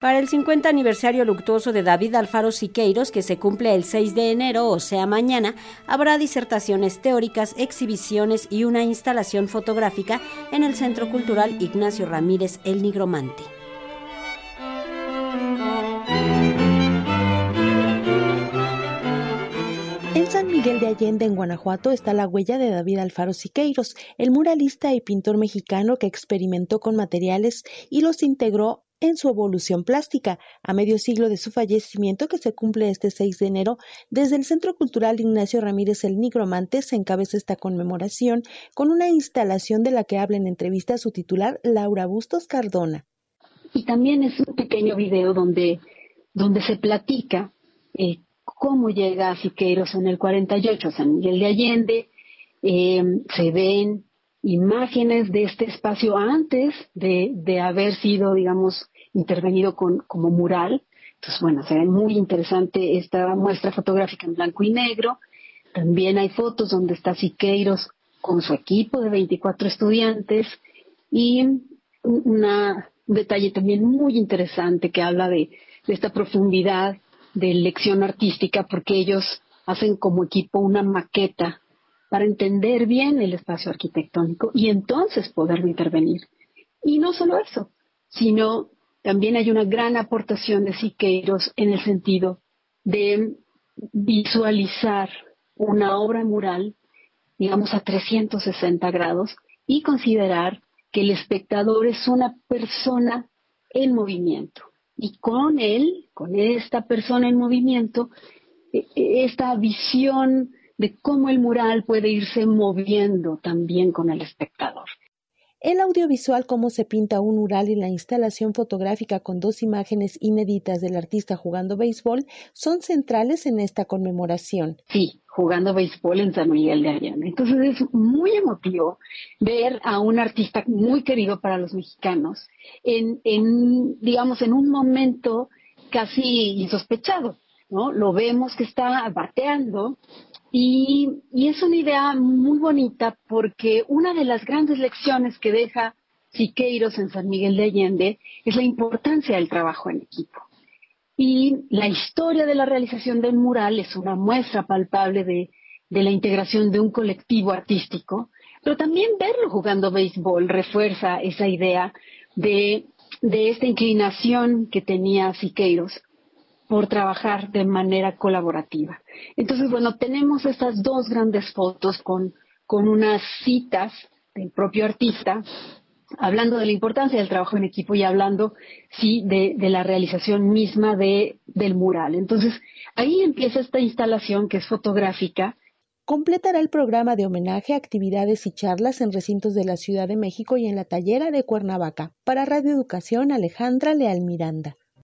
Para el 50 aniversario luctuoso de David Alfaro Siqueiros, que se cumple el 6 de enero, o sea mañana, habrá disertaciones teóricas, exhibiciones y una instalación fotográfica en el Centro Cultural Ignacio Ramírez El Nigromante. En San Miguel de Allende, en Guanajuato, está la huella de David Alfaro Siqueiros, el muralista y pintor mexicano que experimentó con materiales y los integró en su evolución plástica. A medio siglo de su fallecimiento, que se cumple este 6 de enero, desde el Centro Cultural Ignacio Ramírez el Nigromante se encabeza esta conmemoración con una instalación de la que habla en entrevista su titular, Laura Bustos Cardona. Y también es un pequeño video donde, donde se platica eh, cómo llega a Siqueiros en el 48 a San Miguel de Allende. Eh, se ven imágenes de este espacio antes de, de haber sido, digamos, intervenido con, como mural. Entonces, bueno, se ve muy interesante esta muestra fotográfica en blanco y negro. También hay fotos donde está Siqueiros con su equipo de 24 estudiantes y un detalle también muy interesante que habla de, de esta profundidad de lección artística porque ellos hacen como equipo una maqueta para entender bien el espacio arquitectónico y entonces poder intervenir. Y no solo eso, sino también hay una gran aportación de Siqueiros en el sentido de visualizar una obra mural, digamos, a 360 grados y considerar que el espectador es una persona en movimiento. Y con él, con esta persona en movimiento, e, e, esta visión de cómo el mural puede irse moviendo también con el espectador. El audiovisual Cómo se pinta un mural y la instalación fotográfica con dos imágenes inéditas del artista jugando béisbol son centrales en esta conmemoración. Sí, jugando béisbol en San Miguel de Allende. Entonces es muy emotivo ver a un artista muy querido para los mexicanos en, en digamos, en un momento casi insospechado, ¿no? Lo vemos que está bateando y, es una idea muy bonita porque una de las grandes lecciones que deja Siqueiros en San Miguel de Allende es la importancia del trabajo en equipo. Y la historia de la realización del mural es una muestra palpable de, la integración de un colectivo artístico, pero también verlo jugando béisbol refuerza esa idea de, de esta inclinación que tenía Siqueiros por trabajar de manera colaborativa. Entonces, bueno, tenemos estas dos grandes fotos con, con unas citas del propio artista, hablando de la importancia del trabajo en equipo y hablando, sí, de, de la realización misma de, del mural. Entonces, ahí empieza esta instalación que es fotográfica, completará el programa de homenaje, actividades y charlas en recintos de la Ciudad de México y en la Tallera de Cuernavaca. Para Radio Educación, Alejandra Leal Miranda.